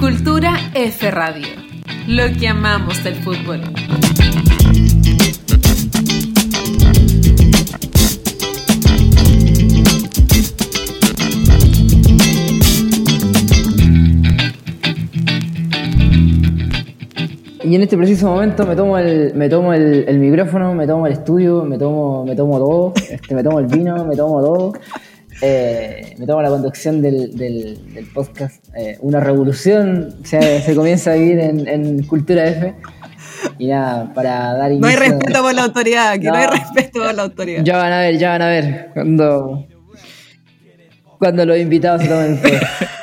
Cultura F Radio, lo que amamos del fútbol. Y en este preciso momento me tomo el, me tomo el, micrófono, me tomo el estudio, me tomo, me tomo todo, este, me tomo el vino, me tomo todo. Eh, me tomo la conducción del, del, del podcast. Eh, una revolución se, se, comienza a vivir en, en, Cultura F. Y nada, para dar inicio... No hay respeto por la autoridad, que no, no hay respeto por la autoridad. Ya van a ver, ya van a ver. Cuando, cuando los invitados se tomen el.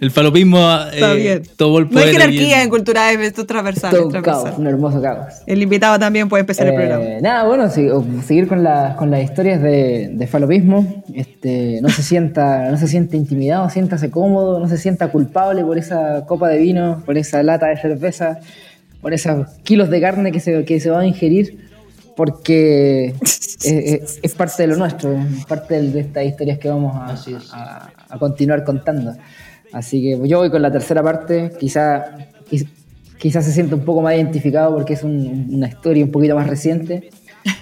El falopismo Está eh, bien. tomó el No hay jerarquía en cultura F, esto es transversal. Todo un caos, un hermoso caos. El invitado también puede empezar Eh, el programa. Nada, bueno, sí, seguir con, la- con las historias de, de falopismo. Este, no se sienta, no se siente intimidado, siéntase cómodo, no se sienta culpable por esa copa de vino, por esa lata de cerveza, por esos kilos de carne que se, que se va a ingerir, porque es, es- es parte de lo nuestro, es parte de, de estas historias que vamos a, a- a continuar contando. Así que yo voy con la tercera parte, quizá, quiz- quizás se sienta un poco más identificado porque es un- una historia un poquito más reciente.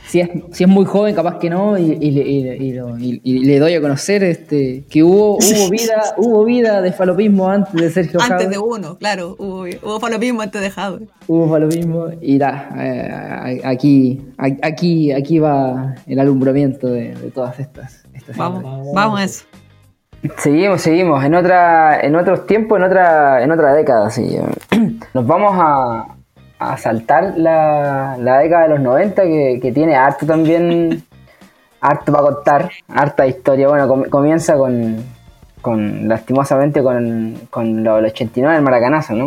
Si es, si es muy joven, capaz que no, y, y le- y- lo- y- le doy a conocer este, que hubo, hubo, vida, hubo vida de falopismo antes de Sergio Antes de uno, claro, hubo, hubo falopismo antes de Jadwe. Hubo falopismo y da, eh, aquí, aquí, aquí va el alumbramiento de, de todas estas. estas Vamos, historias. vamos a eso. Seguimos, seguimos. En otra, en otros tiempos, en otra, en otra década, sí. Nos vamos a, a saltar la, la década de los 90, que, que tiene harto también, harto para contar, harta historia. Bueno, com- comienza con, con lastimosamente con, con lo del 89 el maracanazo, ¿no?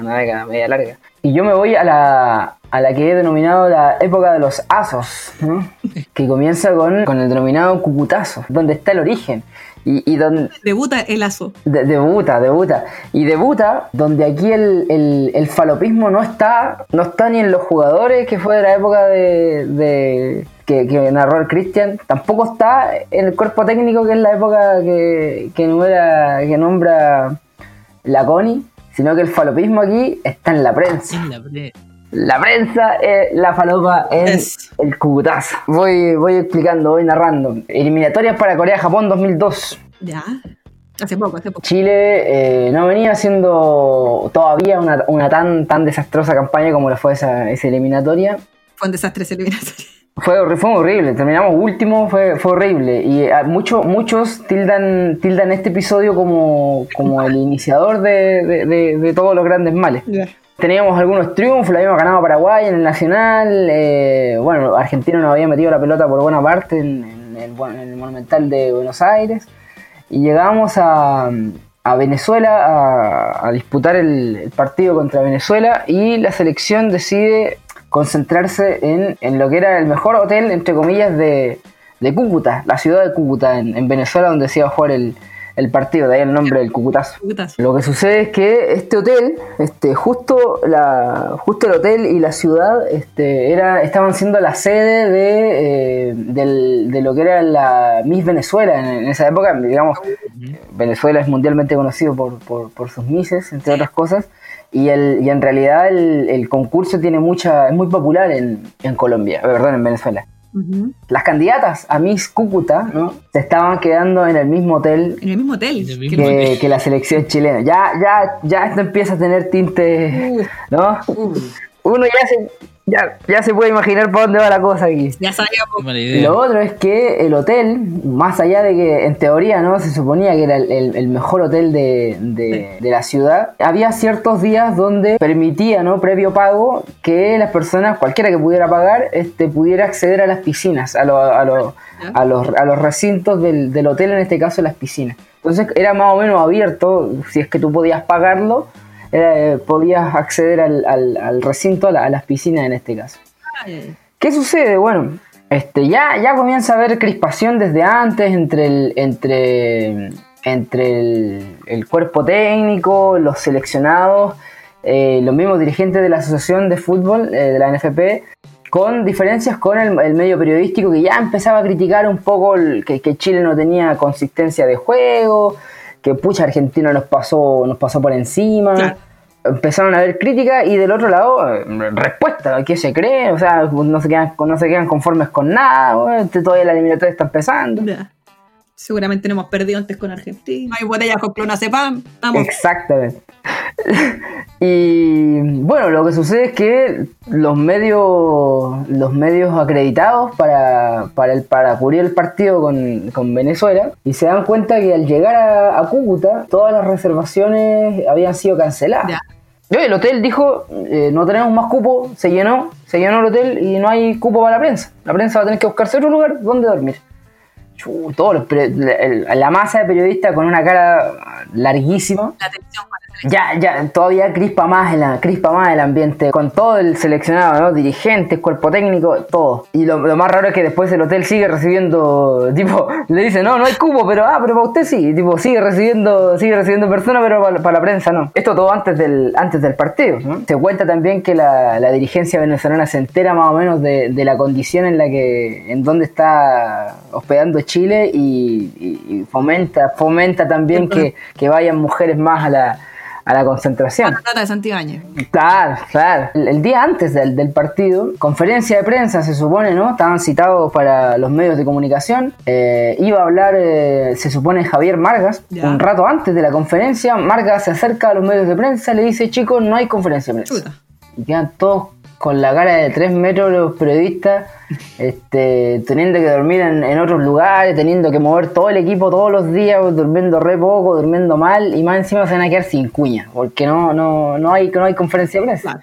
Una década media larga. Y yo me voy a la, a la que he denominado la época de los asos, ¿no? que comienza con, con el denominado cucutazo, donde está el origen. Y, y donde, Debuta el aso. de- debuta, debuta. Y debuta donde aquí el, el- el falopismo no está, no está ni en los jugadores, que fue de la época de, de- que, que narró el Christian, tampoco está en el cuerpo técnico, que es la época que, que, numera- que nombra la Connie, sino que el falopismo aquí está en la prensa. En la pre- La prensa es la falopa Es. el cubutazo. Voy, voy explicando, voy narrando. Eliminatorias para Corea-Japón 2002. Ya. Hace poco, hace poco. Chile eh, no venía haciendo todavía una, una tan, tan desastrosa campaña como lo fue esa, esa eliminatoria. Fue un desastre ese eliminatorio. Fue, fue horrible, terminamos último, fue, fue horrible. Y eh, muchos muchos tildan, tildan este episodio como, como el iniciador de, de- de- de todos los grandes males. Teníamos algunos triunfos, lo habíamos ganado Paraguay en el Nacional. eh, bueno, Argentina nos había metido la pelota por buena parte en, el, en el Monumental de Buenos Aires. Y llegamos a, a Venezuela a, disputar el, partido contra Venezuela. Y la selección decide concentrarse en, en lo que era el mejor hotel, entre comillas, de, de Cúcuta, la ciudad de Cúcuta, en Venezuela, donde se iba a jugar el, el partido. De ahí el nombre del Cucutazo. Lo que sucede es que este hotel, este, justo la, justo el hotel y la ciudad, este, era, estaban siendo la sede de, eh, del- de lo que era la Miss Venezuela en, en esa época, digamos, Venezuela es mundialmente conocido por, por, por sus misses, entre otras cosas, y, el, y en realidad el, el concurso tiene mucha, es muy popular en, en Colombia, perdón, en Venezuela. Las candidatas a Miss Cúcuta ¿no? se estaban quedando en el mismo hotel En el mismo hotel. En el Que mismo la selección chilena. Ya, ya, ya esto empieza a tener tinte, ¿no? Uno ya se, ya, ya se puede imaginar para dónde va la cosa aquí. Ya sabíamos. Lo otro es que el hotel, más allá de que en teoría no se suponía que era el, el- el mejor hotel de, de- de la ciudad, había ciertos días donde permitía, ¿no? previo pago, que las personas, cualquiera que pudiera pagar, este, pudiera acceder a las piscinas, a, lo- a, lo- a los, a los recintos del, del hotel, en este caso las piscinas. Entonces era más o menos abierto, si es que tú podías pagarlo, eh, podías acceder al, al- al recinto, a, la- a las piscinas en este caso. Ay, ¿Qué sucede? Bueno, este, ya, ya comienza a haber crispación desde antes entre el, entre, entre el, el cuerpo técnico, los seleccionados, eh, los mismos dirigentes de la Asociación de Fútbol, eh, de la NFP, con diferencias con el, el medio periodístico que ya empezaba a criticar un poco el- que, que Chile no tenía consistencia de juego, que pucha Argentina nos pasó, nos pasó por encima. Claro. Empezaron a haber críticas y del otro lado, respuesta, ¿qué se cree? O sea, no se quedan, no se quedan conformes con nada, bueno, este, todavía la eliminatoria está empezando. Seguramente no hemos perdido antes con Argentina. Hay botellas con clonazepam. Estamos. Exactamente. y bueno, lo que sucede es que los medios, los medios acreditados para, para, el, para cubrir el partido con, con Venezuela y se dan cuenta que al llegar a, a Cúcuta todas las reservaciones habían sido canceladas. Ya. Y el hotel dijo, eh, no tenemos más cupo, se llenó, se llenó el hotel y no hay cupo para la prensa. La prensa va a tener que buscarse otro lugar donde dormir. Todos los la, la masa de periodistas con una cara larguísima. La atención. Ya, ya, todavía crispa más, el, crispa más el ambiente, con todo el seleccionado, ¿no? Dirigentes, cuerpo técnico, todo. Y lo, lo más raro es que después el hotel sigue recibiendo, tipo, le dice, no, no hay cupo, pero, ah, pero para usted sí, tipo, sigue recibiendo, sigue recibiendo personas, pero para, para la prensa no. Esto todo antes del, antes del partido, ¿no? Se cuenta también que la, la dirigencia venezolana se entera más o menos de, de la condición en la que, en donde está hospedando Chile y, y- y fomenta, fomenta también que, que vayan mujeres más a la, a la concentración. La trata de Santibáñez. Claro, claro. El, el día antes del, del partido, conferencia de prensa se supone, ¿no? Estaban citados para los medios de comunicación. Eh, iba a hablar, eh, se supone, Javier Margas. Ya. Un rato antes de la conferencia, Margas se acerca a los medios de prensa y le dice, chicos, no hay conferencia de prensa. Chuta. Y quedan todos con la cara de tres metros los periodistas, este, teniendo que dormir en, en otros lugares, teniendo que mover todo el equipo todos los días, durmiendo re poco, durmiendo mal, y más encima se van a quedar sin cuña, porque no, no, no hay, no hay conferencia de prensa. Claro.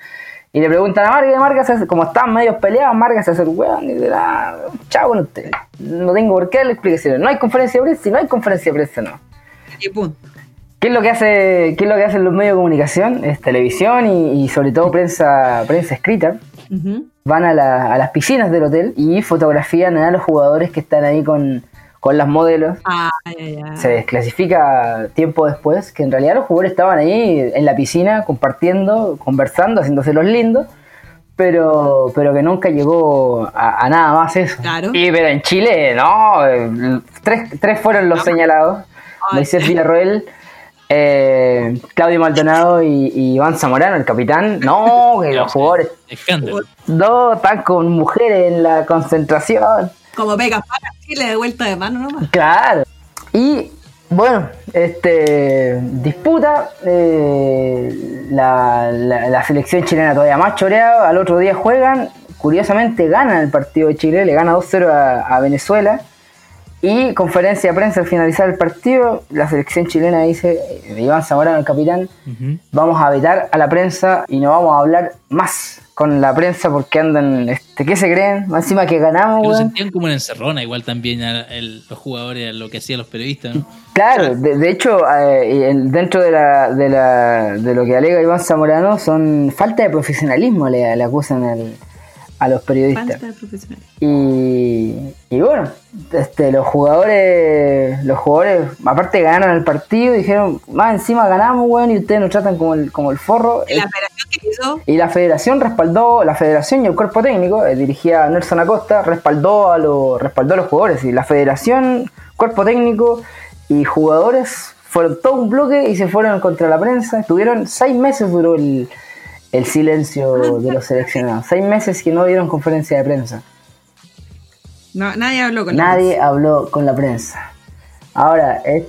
Y le preguntan a Marga, y Marga, se hace- como están medios peleados, Marga se hace el weón y dice, ah, chao con usted. No tengo por qué darle explicaciones. No hay conferencia de prensa, si no hay conferencia de prensa, no. Y punto. ¿Qué es lo que hace, qué es lo que hacen los medios de comunicación? Es televisión y, y sobre todo prensa, prensa escrita. Van a, la- a las piscinas del hotel y fotografían a los jugadores que están ahí con, con las modelos. Ah, ya, ya. Se desclasifica tiempo después que en realidad los jugadores estaban ahí en la piscina compartiendo, conversando, haciéndose los lindos, pero, pero que nunca llegó a, a nada más eso. Claro. Y pero en Chile, no, eh, tres, tres fueron los señalados. Ay. Moisés Villarroel, eh, Claudio Maldonado y, y Iván Zamorano, el capitán. No, que los jugadores Escándalo. no están con mujeres en la concentración. Como pega para Chile de vuelta de mano nomás. Claro. Y bueno, este disputa eh, la, la- la selección chilena todavía más choreada. Al otro día juegan. Curiosamente ganan el partido de Chile, le gana 2-0 a, a Venezuela. Y conferencia de prensa al finalizar el partido, la selección chilena dice, eh, Iván Zamorano, el capitán, vamos a vetar a la prensa y no vamos a hablar más con la prensa porque andan, este, ¿qué se creen? Más Encima que ganamos, Lo sentían como una encerrona, igual también a- el- los jugadores, a lo que hacían los periodistas, ¿no? Claro, de, de hecho, eh, dentro de, la, de, la, de lo que alega Iván Zamorano, son falta de profesionalismo, le, le acusan al- a los periodistas. Falta de profesional. Y, y bueno, este, los jugadores, los jugadores, aparte ganaron el partido, dijeron, más encima ganamos, weón, y ustedes nos tratan como el, como el forro. La operación que hizo, Y la federación respaldó, la federación y el cuerpo técnico, eh, dirigía a Nelson Acosta, respaldó a, los respaldó a los jugadores. Y la federación, cuerpo técnico y jugadores fueron todo un bloque y se fueron contra la prensa. Estuvieron seis meses duró el, el silencio de los seleccionados. Seis meses que no dieron conferencia de prensa. No, nadie habló con Nadie habló con la prensa. Ahora, es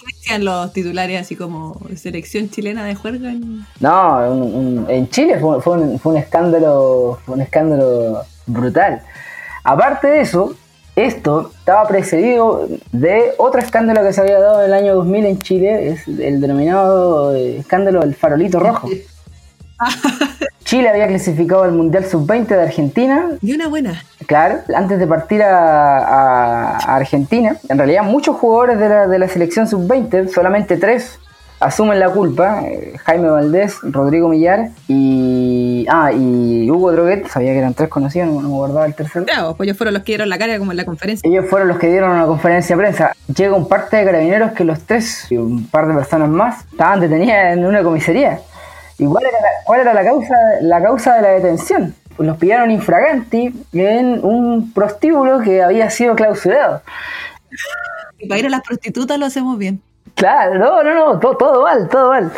¿Qué decían los titulares así como selección chilena de juerga? en- No, un- un- en Chile fue, fue un, fue un escándalo, fue un escándalo brutal. Aparte de eso, esto estaba precedido de otro escándalo que se había dado en el año 2000 en Chile, es el denominado eh, escándalo del farolito rojo. Chile había clasificado al Mundial Sub-20 de Argentina Y una buena. Claro, antes de partir a, a- a Argentina, en realidad muchos jugadores de la, de la selección sub-20, solamente tres, asumen la culpa. eh, Jaime Valdés, Rodrigo Millar y, ah, y Hugo Droguet, sabía que eran tres conocidos, no, no me guardaba el tercero. Claro, pues ellos fueron los que dieron la cara como en la conferencia. Ellos fueron los que dieron una conferencia de prensa. Llega un parte de carabineros que los tres y un par de personas más estaban detenidas en una comisaría. ¿Y cuál era la, cuál era la causa, la causa de la detención? los pillaron infraganti en un prostíbulo que había sido clausurado. Y para ir a las prostitutas lo hacemos bien. Claro, no, no, no, todo, todo mal, todo mal.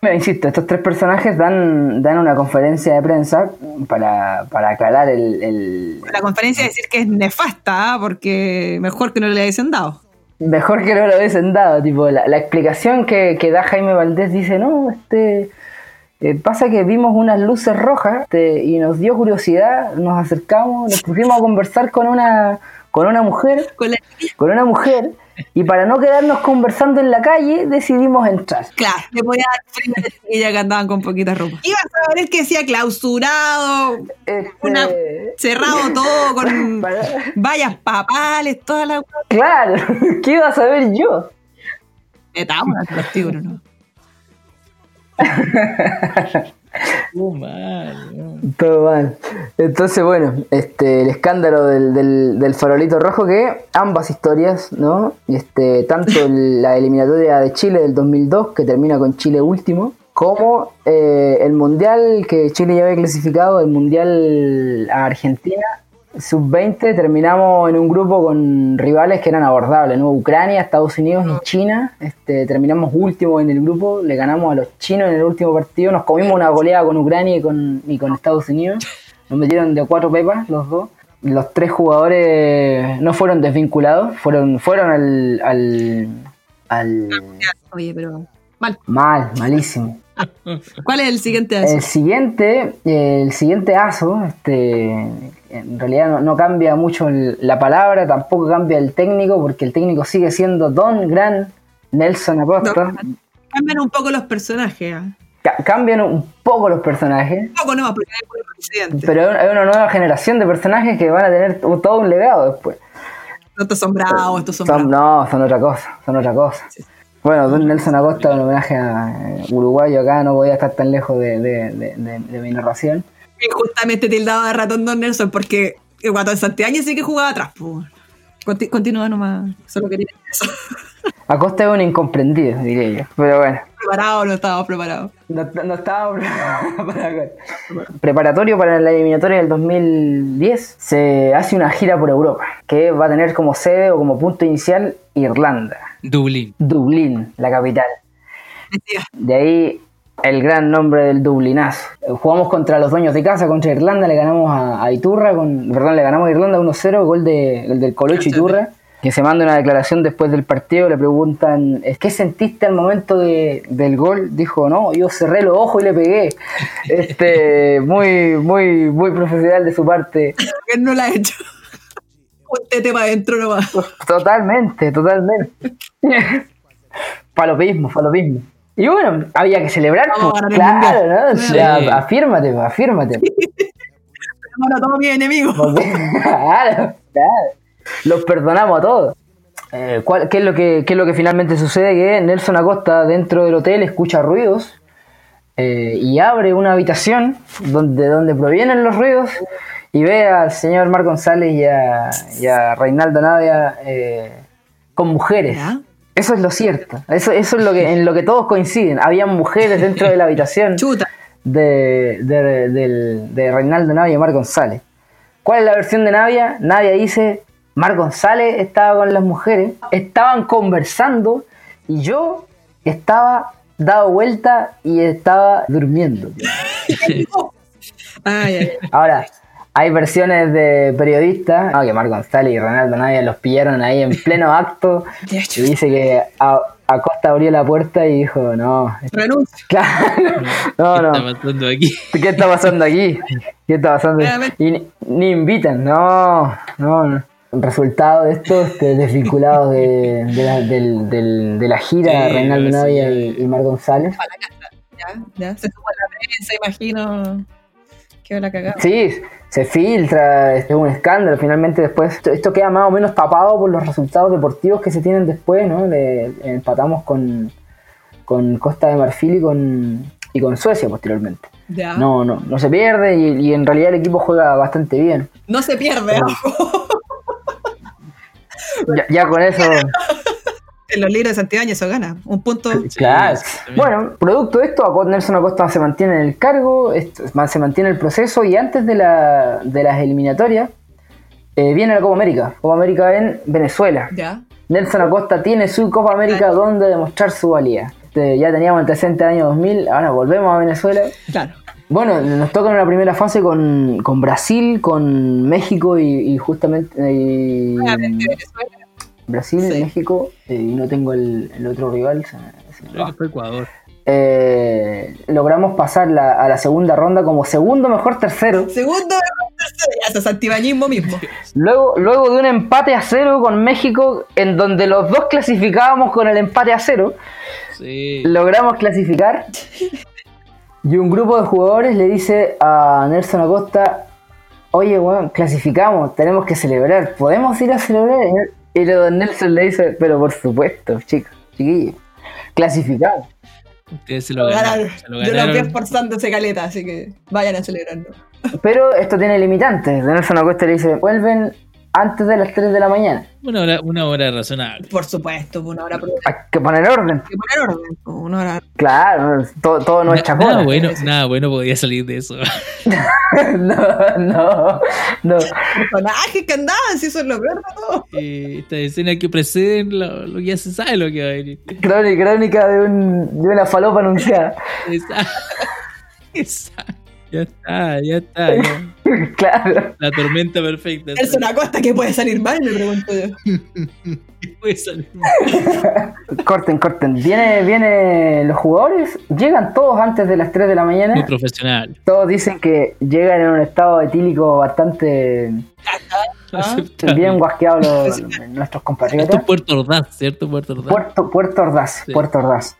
Me insisto, estos tres personajes dan, dan una conferencia de prensa para, para aclarar el, el- La conferencia decir que es nefasta, ¿ah? porque mejor que no le hubiesen dado. Mejor que no lo hubiesen dado, tipo, la, la explicación que, que da Jaime Valdés dice, no, este... eh, pasa que vimos unas luces rojas y nos dio curiosidad, nos acercamos, nos pusimos a conversar con una, con una mujer, Con la con una mujer, y para no quedarnos conversando en la calle decidimos entrar. Claro, le podía dar frío a la chiquilla que andaban con poquita ropa. Ibas a ver que decía clausurado, Este, una, cerrado todo, con para- vallas papales, toda la. Claro, ¿qué iba a saber yo? Al prostíbulo, ¿no? Uh, mal. Todo mal. Entonces, bueno, este, el escándalo del, del, del farolito rojo que ambas historias, ¿no? Este, tanto el- la eliminatoria de Chile del 2002, que termina con Chile último, como eh, el mundial que Chile ya había clasificado, el mundial a Argentina, sub-20, terminamos en un grupo con rivales que eran abordables, ¿no? Ucrania, Estados Unidos y China. Este, terminamos último en el grupo, le ganamos a los chinos en el último partido, nos comimos una goleada con Ucrania y con, y con Estados Unidos. Nos metieron de cuatro pepas los dos. Los tres jugadores no fueron desvinculados, fueron, fueron al, al, al Oye, pero. Mal. mal, malísimo. ¿Cuál es el siguiente aso? El siguiente, el siguiente aso, este, en realidad no, no cambia mucho el- la palabra, tampoco cambia el técnico, porque el técnico sigue siendo Don Gran Nelson Acosta. Cambian un poco los personajes. ¿ah? Ca- cambian un poco los personajes, Un poco no, porque hay presidente. pero hay una nueva generación de personajes que van a tener un- todo un legado después. Estos son bravos, estos son, Son- bravos. no, son otra cosa, son otra cosa. Bueno, Don Nelson Acosta, un homenaje a eh, uruguayo acá, no podía estar tan lejos de, de- de- mi narración. Y justamente tildado de ratón Don Nelson, porque el guatón Santiago sí que jugaba atrás. Conti- continúa nomás, solo quería eso. Acosta es un incomprendido, diría yo. Pero bueno, Preparado o no estábamos preparados. no, no estaba preparado para Preparatorio para la eliminatoria del 2010, se hace una gira por Europa, que va a tener como sede o como punto inicial Irlanda, Dublín. Dublín, la capital. De ahí el gran nombre del Dublinazo. Jugamos contra los dueños de casa, contra Irlanda, le ganamos a, a Iturra, con, perdón, le ganamos a Irlanda 1-0, gol de, gol del Colocho Iturra, que se manda una declaración después del partido, le preguntan, "¿Es ¿qué sentiste al momento de- del gol? Dijo, no, yo cerré los ojos y le pegué. Este, muy, muy, muy profesional de su parte. que él no la ha hecho. Un tete para adentro nomás. Totalmente, totalmente. Falopismo, falopismo. Y bueno, había que celebrar, pues, claro. ¿no? O sea, Sí. afírmate, pues, afírmate. Bueno, todos mis enemigos. Claro, claro. Los perdonamos a todos. Eh, ¿cuál- qué, es lo que, qué es lo que finalmente sucede? Que Nelson Acosta dentro del hotel escucha ruidos eh, y abre una habitación donde, donde provienen los ruidos y ve al señor Mar González y a, y a Reinaldo Navia eh, con mujeres. Eso es lo cierto. Eso, eso es lo que, en lo que todos coinciden. Habían mujeres dentro de la habitación Chuta. de, de, de Reinaldo Navia y Mar González. ¿Cuál es la versión de Navia? Navia dice, Mar González estaba con las mujeres, estaban conversando y yo estaba dado vuelta y estaba durmiendo. Ahora, hay versiones de periodistas, ah, que Mar González y Reinaldo Navia los pillaron ahí en pleno acto y dice que a- Acosta abrió la puerta y dijo, no, renuncio. claro, no, ¿Qué no. está pasando aquí? ¿Qué está pasando aquí? ¿Qué está pasando? Nuevamente. Y ni, ni invitan, no, no, no. Resultado de esto, este, desvinculados de, de, la, del- del- de la gira, Sí, Reinaldo sí. Navia y, y Mar González. Para la casa. Ya, ya. Se la prensa, imagino. Que la cagada. Sí, se filtra, es un escándalo. Finalmente, después, esto, esto queda más o menos tapado por los resultados deportivos que se tienen después, ¿no? Le- empatamos con, con Costa de Marfil y con, y con Suecia posteriormente. Ya. No, no, no se pierde y, y en realidad el equipo juega bastante bien. No se pierde, ojo. Ya, ya con eso. En los libros de Santibáñez eso gana. Un punto. Claro. Bueno, producto de esto, Acot- Nelson Acosta se mantiene en el cargo, esto- se mantiene el proceso y antes de, la, de las eliminatorias eh, viene la Copa América. Copa América en Venezuela. Ya. Nelson Acosta tiene su Copa América donde demostrar su valía. Este, ya teníamos antecedentes del año 2000, ahora volvemos a Venezuela. Claro. Bueno, nos toca en una primera fase con, con Brasil, con México y, y justamente y- Venezuela. Brasil, Sí. México eh, y no tengo el, el otro rival. se me- se me Creo va. que fue Ecuador. Eh, logramos pasar la- a la segunda ronda como segundo mejor tercero. Segundo, tercero. Ya, eso es antibañismo mismo. Luego, luego de un empate a cero con México, en donde los dos clasificábamos con el empate a cero, Sí. logramos clasificar. Y un grupo de jugadores le dice a Nelson Acosta, oye, weón, clasificamos, tenemos que celebrar, ¿podemos ir a celebrar? Y luego Nelson le dice, pero por supuesto, chicos, chiquillos, clasificamos. Ustedes se lo Lo ganaron. Se lo Yo vi ganaron. esforzándose caleta, así que vayan a celebrarlo. Pero esto tiene limitantes. Nelson Acosta le dice, vuelven antes de las 3 de la mañana. Una hora, una hora razonable. Por supuesto, una hora prudente. Hay que poner orden. Hay que poner orden. Una hora. Claro, todo, todo no es Na- chacona. nada bueno, nada bueno podía salir de eso. no, no, no. Personajes que andaban, si eso es lo peor de todo. Eh, esta escena que preceden lo, lo que ya se sabe lo que va a venir. Crónica, crónica de, un, de una falopa anunciada. Esa- esa- Ya está, ya está. ya. claro. La tormenta perfecta. Es una costa que puede salir mal, me pregunto yo. Puede salir. Corten, corten. Viene, viene los jugadores, llegan todos antes de las 3 de la Muy mañana. profesional. Todos dicen que llegan en un estado etílico bastante Aceptable. bien guasqueado los- nuestros Esto compatriotas. es Puerto Ordaz, ¿cierto? Puerto Ordaz. Puerto, Puerto Ordaz, Sí. Puerto Ordaz.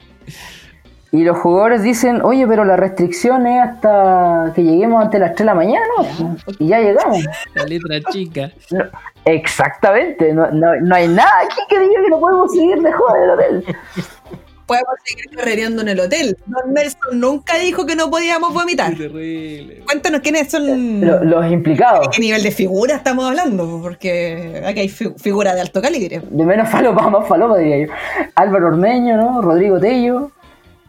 Y los jugadores dicen, oye, pero la restricción es hasta que lleguemos antes de las 3 de la mañana, ¿no? Y ya llegamos. La letra chica. No, exactamente, no, no, no hay nada aquí que diga que no podemos seguir de joda del hotel. Podemos seguir carrereando en el hotel. Don Nelson nunca dijo que no podíamos vomitar. Terrible. Cuéntanos quiénes son. Lo- los implicados, ¿Qué nivel de figura estamos hablando? Porque aquí hay fi- figuras de alto calibre. de menos falopa a más falopa, diría yo. Álvaro Ormeño, ¿no? Rodrigo Tello,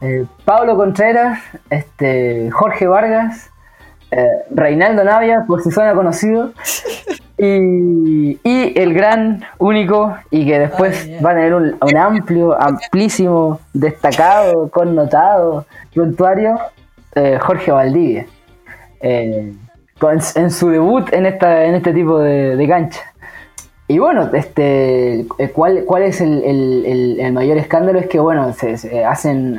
eh, Pablo Contreras, este, Jorge Vargas, eh, Reinaldo Navia, por si suena conocido. Y, y el gran, único, y que después ya. va a tener un, un amplio, amplísimo, destacado, connotado prontuario, eh, Jorge Valdivia. Eh, con- en su debut en, esta, en este tipo de, de cancha. Y bueno, este, eh, ¿cuál, cuál es el, el- el- el mayor escándalo? Es que, bueno, se, se hacen,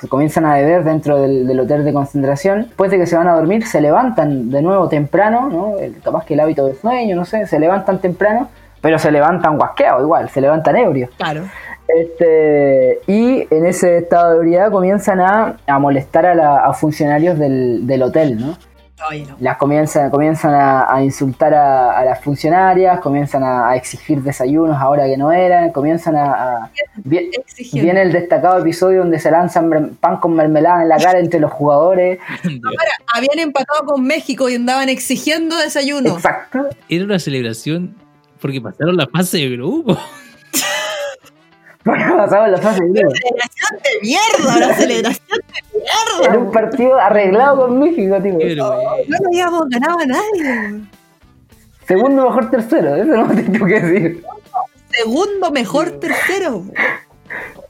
se comienzan a beber dentro del, del hotel de concentración. Después de que se van a dormir, se levantan de nuevo temprano, ¿no? Capaz que el hábito de sueño, no sé, se levantan temprano, pero se levantan guasqueados igual, se levantan ebrios. Claro. Este, y en ese estado de ebriedad comienzan a, a molestar a, la- a funcionarios del, del hotel, ¿no? No. las comienzan, comienzan a, a insultar a, a las funcionarias, comienzan a, a exigir desayunos ahora que no eran, comienzan a... viene el destacado episodio donde se lanzan pan con mermelada en la cara entre los jugadores. Ahora, habían empatado con México y andaban exigiendo desayuno. Exacto. Era una celebración porque pasaron la fase de grupo. Porque pasaba en la fase de grupo. Celebración de mierda, una celebración de Era un mierda. partido arreglado con México, tío. Pero, güey, No le habíamos ganado a nadie. Segundo mejor tercero, eso no te tengo que decir. Segundo mejor tercero.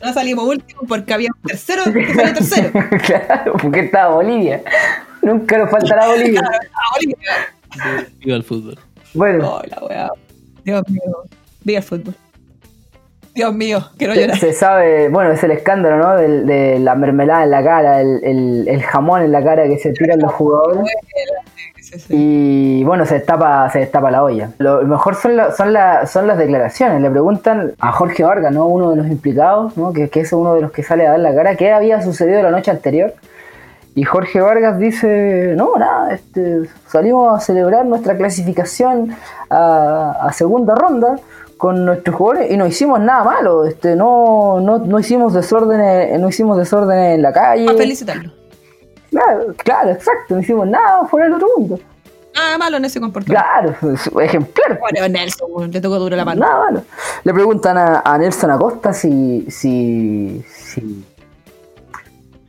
No salimos último porque había un tercero que salió tercero. claro, porque estaba Bolivia. Nunca nos faltará Bolivia. Bolivia. Viva el fútbol. Bueno, Oh, la weá. Dios mío. Viva el fútbol. Dios mío, quiero se, llorar. se sabe, bueno, es el escándalo, ¿no? De, la mermelada en la cara, el, el- el jamón en la cara que se tiran los jugadores. Y bueno, se destapa, se destapa la olla. Lo mejor son, la- son, la- son las declaraciones. Le preguntan a Jorge Vargas, ¿no? uno de los implicados, ¿no? que, que es uno de los que sale a dar la cara, qué había sucedido la noche anterior. Y Jorge Vargas dice, no, nada, este, salimos a celebrar nuestra clasificación a, a segunda ronda con nuestros jugadores y no hicimos nada malo, este, no, no, no hicimos desórdenes, no hicimos desórdenes en la calle. A felicitarlo. Claro, claro, exacto, no hicimos nada fuera del otro mundo. nada malo en ese comportamiento. Claro, ejemplar. Bueno, Nelson, le tocó duro la mano. Nada malo. Le preguntan a, a Nelson Acosta si. si. si.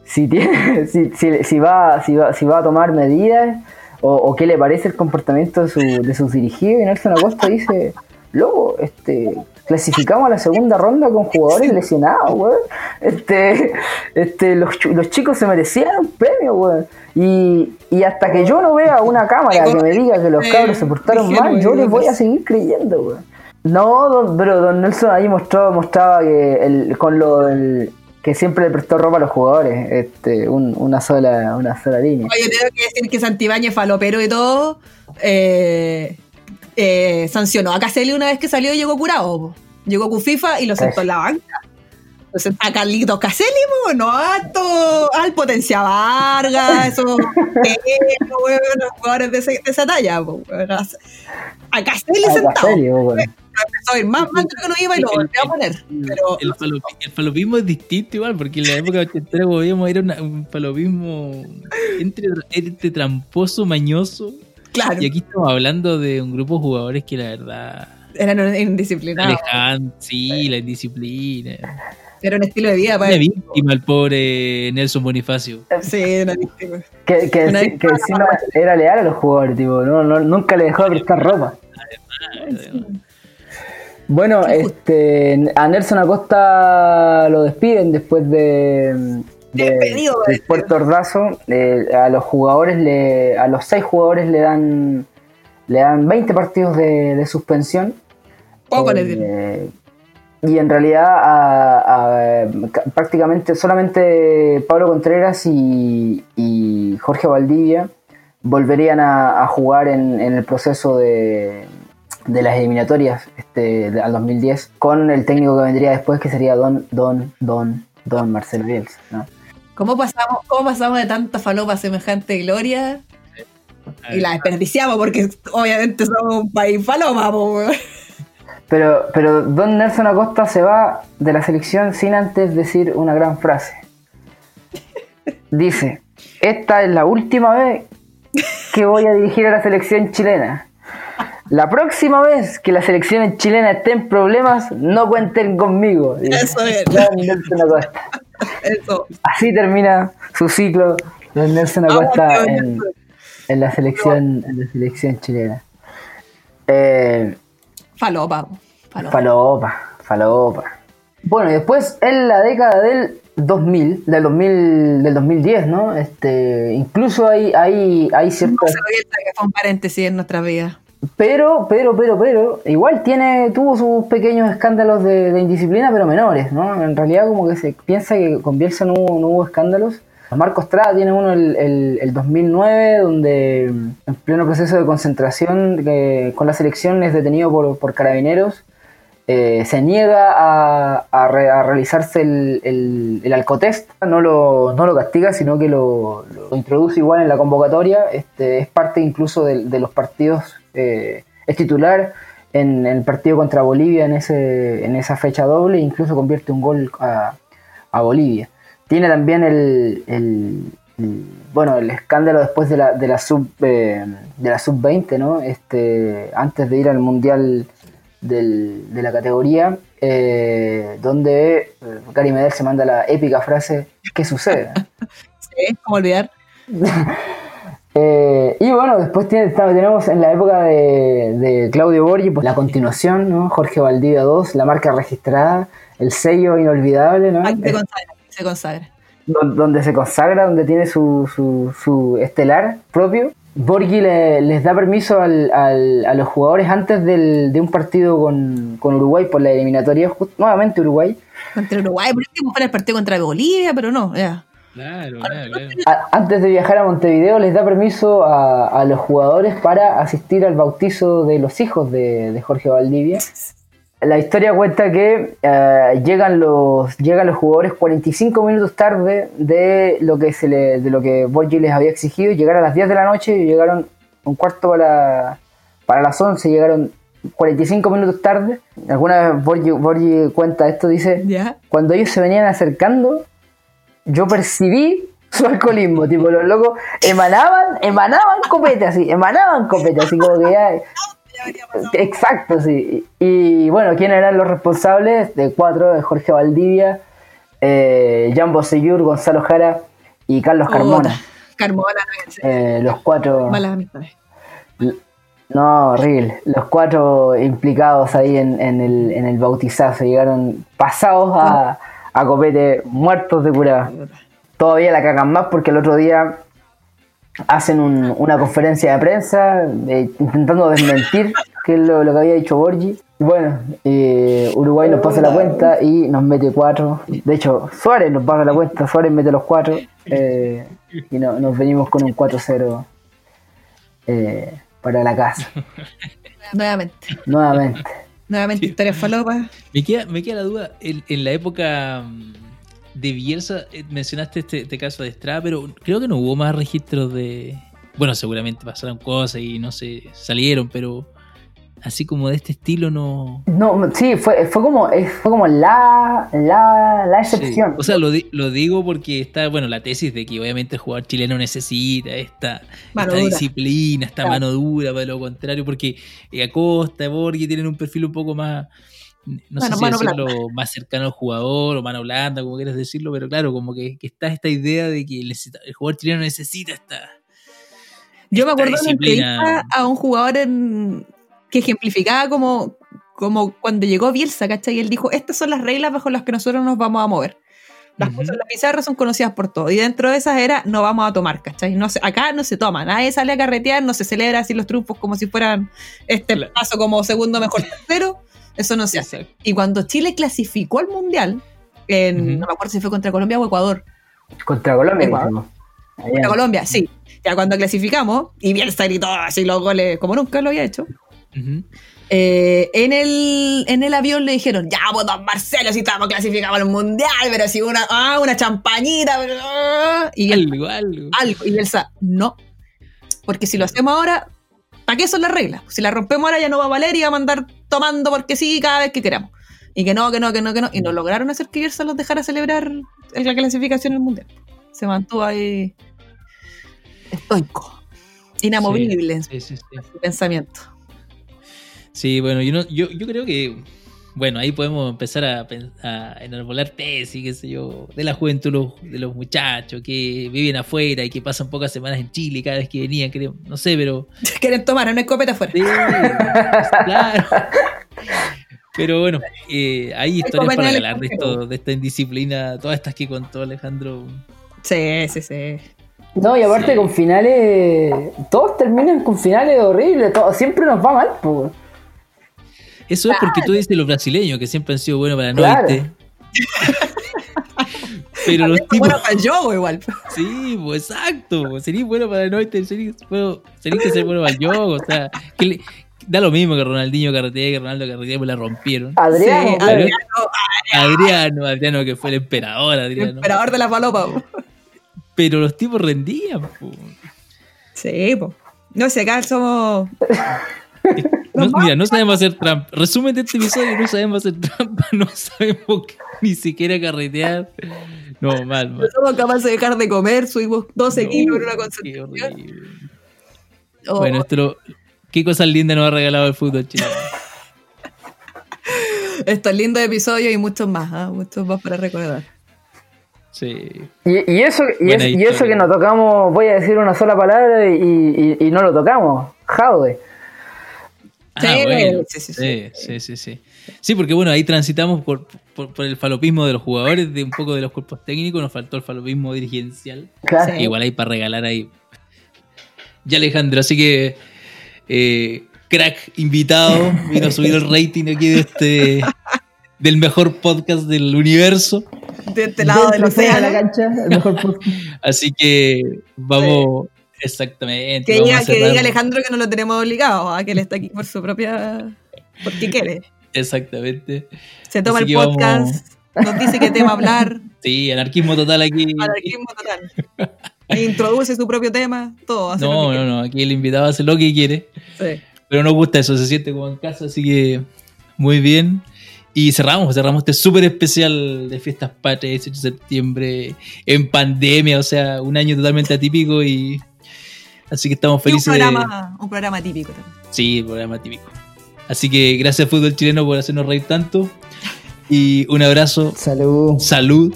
si, tiene, si, si- si va, si, va, si va a tomar medidas o, o qué le parece el comportamiento de, su, de sus dirigidos. Y Nelson Acosta dice: Loco, este. Clasificamos a la segunda ronda con jugadores lesionados, weón. Este, este, los, los chicos se merecían un premio, weón. Y, y hasta que yo no vea una cámara que me diga que los cabros se portaron mal, yo les voy a seguir creyendo, weón. No, don- pero Don Nelson ahí mostró, mostraba que el, con lo del- que siempre le prestó ropa a los jugadores, este, un- una sola, una sola línea. Oye, tengo que decir que Santibáñez, falopero y todo, eh, eh, sancionó a Caselli una vez que salió y llegó curado. po. Llegó con FIFA y lo sentó en la banca. Lo sentó a Carlitos Caselli, po, no a esto- al Potencia Vargas, esos jugadores de, ese- de esa talla. po, weón. A a Caselli sentado. Empezó a ir más mal que no iba y lo volvió a poner. Pero El, falopi- el falopismo es distinto igual, porque en la época ochentera veíamos era una- un falopismo entre, entre tramposo, mañoso. Claro, Y aquí estamos hablando de un grupo de jugadores que la verdad eran indisciplinados. alejan, sí, la indisciplina. Era un estilo de vida para Una víctima el pobre Nelson Bonifacio. Sí, una víctima. Que, que, Una que encima era leal a los jugadores, tipo, no, no- nunca le dejó de prestar ropa. Bueno, este, a Nelson Acosta lo despiden después de, de- este. Puerto Ordazo. Eh, a los jugadores, le, a los seis jugadores le dan, le dan 20 partidos de, de suspensión. Poco Eh, y en realidad a- a- ca- prácticamente solamente Pablo Contreras y, y Jorge Valdivia volverían a, a jugar en, en el proceso de, de las eliminatorias este, de- al 2010 con el técnico que vendría después que sería Don Don Don Don Marcelo Bielsa. ¿no? ¿Cómo pasamos, ¿Cómo pasamos de tanta falopa a semejante gloria? Y la desperdiciamos porque obviamente somos un país falopa, po. Pero, pero Don Nelson Acosta se va de la selección sin antes decir una gran frase. Dice, esta es la última vez que voy a dirigir a la selección chilena. La próxima vez que la selección chilena esté en problemas, no cuenten conmigo. dice Eso es. Don Nelson Acosta. Eso. Así termina su ciclo Don Nelson Acosta en, en la selección, en la selección chilena. Eh, Falopa. Falopa. Falopa, falopa. Bueno, y después en la década del 2000, del 2000, del 2010, ¿no? Este, incluso hay, hay, hay No ciertas... se revienta que fue un paréntesis en nuestras vidas. Pero, pero, pero, pero, igual tiene, tuvo sus pequeños escándalos de, indisciplina, pero menores, ¿no? En realidad como que se piensa que con Bielsa no hubo, no hubo escándalos. Marco Estrada tiene uno el, el, el 2009, donde en pleno proceso de concentración que con la selección es detenido por, por carabineros. Eh, se niega a, a re- a realizarse el, el, el alcotest, no lo, no lo castiga, sino que lo, lo introduce igual en la convocatoria. Este, es parte incluso de, de los partidos, eh, es titular en, el partido contra Bolivia en, ese, en esa fecha doble, e incluso convierte un gol a, a Bolivia. Tiene también el, el- bueno, el escándalo después de la, de la sub eh, de la sub 20, ¿no? Este, antes de ir al mundial del- de la categoría, eh, donde eh, Gary Medel se manda la épica frase ¿qué sucede? Sí, ¿cómo olvidar? Eh, y bueno, después tiene- tenemos en la época de, de Claudio Borgi, pues, la continuación, ¿no? Jorge Valdivia 2, la marca registrada, el sello inolvidable, ¿no? Aquí se consagra, se donde se consagra, donde tiene su, su, su estelar propio. Borghi le- les da permiso al- al- a los jugadores antes del- de un partido con, con Uruguay por la eliminatoria, just- nuevamente Uruguay, Contra Uruguay, por último fue el partido contra Bolivia, pero no, ya. Claro, claro, claro. a- antes de viajar a Montevideo les da permiso a, a los jugadores para asistir al bautizo de los hijos de, de Jorge Valdivia. La historia cuenta que eh, llegan los llegan los jugadores 45 minutos tarde de lo que se le, de lo que Borgi les había exigido, llegar a las 10 de la noche y llegaron un cuarto para, para las 11, llegaron 45 minutos tarde. Alguna vez Borgi, Borgi cuenta esto, dice, cuando ellos se venían acercando, yo percibí su alcoholismo, tipo, los locos emanaban, emanaban copete así, emanaban copete así, como que ya... Exacto, sí. Y, bueno, ¿quiénes eran los responsables? De cuatro, de Jorge Valdivia, eh, Jan Bosellur, Gonzalo Jara y Carlos Carmona. Carmona, Eh, los cuatro... malas amistades. No, horrible. Los cuatro implicados ahí en, en el, en el bautizazo llegaron pasados a, a copete, muertos de curada. Todavía la cagan más porque el otro día hacen un- una conferencia de prensa intentando desmentir que es lo, lo que había dicho Borgi. Y Bueno, eh, Uruguay nos pasa la cuenta y nos mete cuatro. De hecho, Suárez nos pasa la cuenta, Suárez mete los cuatro. eh, y no- nos venimos con un 4-0 eh, para la casa. Nuevamente. Nuevamente. Nuevamente historias falopas. Me queda, me queda la duda, en, en la época mm, de Bielsa eh, mencionaste este, este caso de Estrada, pero creo que no hubo más registros de... Bueno, seguramente pasaron cosas y no sé, salieron, pero así como de este estilo no... No, sí, fue, fue como, eh, fue como la, la, la Sí. excepción. O sea, lo, di- lo digo porque está, bueno, la tesis de que obviamente el jugador chileno necesita esta, Mano esta disciplina, esta Claro. mano dura, para lo contrario, porque eh, Acosta, Borghi tienen un perfil un poco más, no sé si decirlo, más cercano al jugador o mano blanda, como quieras decirlo, pero claro, como que, que está esta idea de que el jugador chileno necesita esta... Yo me acuerdo disciplina. entrevista a un jugador en- que ejemplificaba como, como cuando llegó Bielsa, ¿cachai? Y él dijo, estas son las reglas bajo las que nosotros nos vamos a mover. Las Ujú. cosas en la pizarra son conocidas por todos. Y dentro de esas era, no vamos a tomar, ¿cachai? No se- acá no se toma, nadie sale a carretear, no se celebra así los triunfos como si fueran este Claro. paso como segundo mejor tercero. Eso no se hace. Exacto. Y cuando Chile clasificó al Mundial, en, no me acuerdo si fue contra Colombia o Ecuador, Contra Colombia. Allá. contra Colombia, sí. Ya cuando clasificamos, y Bielsa gritó así los goles como nunca lo había hecho. Eh, en, el, en el avión le dijeron, ya, pues don Marcelo, si estamos clasificados al mundial, pero si una, ah, una champañita, pero, ah", y él, Algo, algo. algo, y Bielsa, no, porque si lo hacemos ahora, ¿para qué son las reglas? Si las rompemos ahora ya no va a valer y va a mandar tomando porque sí cada vez que queramos. Y que no, que no, que no, que no. Y no lograron hacer que Bielsa los dejara celebrar la clasificación al mundial. Se mantuvo ahí estoico, inamovible en su Sí, sí, sí. pensamiento. Sí, bueno, yo, no, yo, yo creo que, bueno, ahí podemos empezar a, a enarbolar tesis, qué sé yo, de la juventud de los, de los muchachos que viven afuera y que pasan pocas semanas en Chile cada vez que venían, creo, no sé, pero... Quieren tomar una escopeta afuera. Sí, claro. Pero bueno, eh, hay historias para hablar de, esto, de esta indisciplina, todas estas que contó Alejandro. Sí, sí, sí. No, y aparte Sí. con finales, todos terminan con finales horribles, todo, siempre nos va mal, pues. Eso es porque tú dices los brasileños, que siempre han sido buenos para no Claro. irte. Pero los tipos... Bueno, para el yogo igual. Sí, pues exacto. Sería bueno para el norte, sería, bueno, que ser bueno para el yoga. O sea, que le- da lo mismo que Ronaldinho carretea, que Ronaldo carretea, pues la rompieron. Adriano, Sí. Adriano, Adriano, Adriano que fue el emperador, el Adriano. emperador de la palopa. po. Pero los tipos rendían. po. Sí, po. No sé, acá somos. No, mira, no sabemos hacer trampa. Resumen de este episodio, no sabemos hacer trampa, no sabemos ni siquiera carretear. No, mal, No mal. somos capaces de dejar de comer, subimos 12 No, kilos en una concentración. horrible. Oh, Bueno, esto lo, ¿qué cosas lindas nos ha regalado el fútbol chileno? Estos lindos episodios y muchos más, ¿ah? muchos más para recordar. Sí. Y, y eso, y, es- y eso que no tocamos, voy a decir una sola palabra y, y- y no lo tocamos. Jaude. Ah, Sí, bueno. sí, sí, Sí, sí, sí, sí. Sí, porque bueno, ahí transitamos por, por, por el falopismo de los jugadores, de un poco de los cuerpos técnicos, nos faltó el falopismo dirigencial. Claro. Igual hay para regalar ahí. Ya Alejandro, así que eh, crack invitado, vino a subir el rating aquí de este del mejor podcast del universo. De este lado del de la océano. cancha, el mejor podcast. Así que vamos exactamente. Que diga, que diga Alejandro que no lo tenemos obligado, a que él está aquí por su propia. porque quiere. Exactamente. Se toma Así el vamos- podcast, nos dice qué tema hablar, Sí, anarquismo total aquí. anarquismo total. E introduce su propio tema, todo. hace No, no, no, aquí el invitado hace lo que quiere. quiere. Sí. Pero nos gusta eso, se siente como en casa, así que muy bien. Y cerramos, cerramos este súper especial de fiestas patrias, 18 de septiembre, en pandemia, o sea, un año totalmente atípico y así que estamos Y un felices. de- programa, un programa típico también. Sí, programa típico. Así que gracias fútbol chileno por hacernos reír tanto y un abrazo, Salud. salud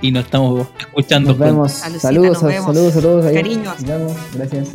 y nos estamos escuchando Nos vemos. Saludos, nos vemos. saludos, saludos. ahí. Cariños. Nos vemos. Gracias.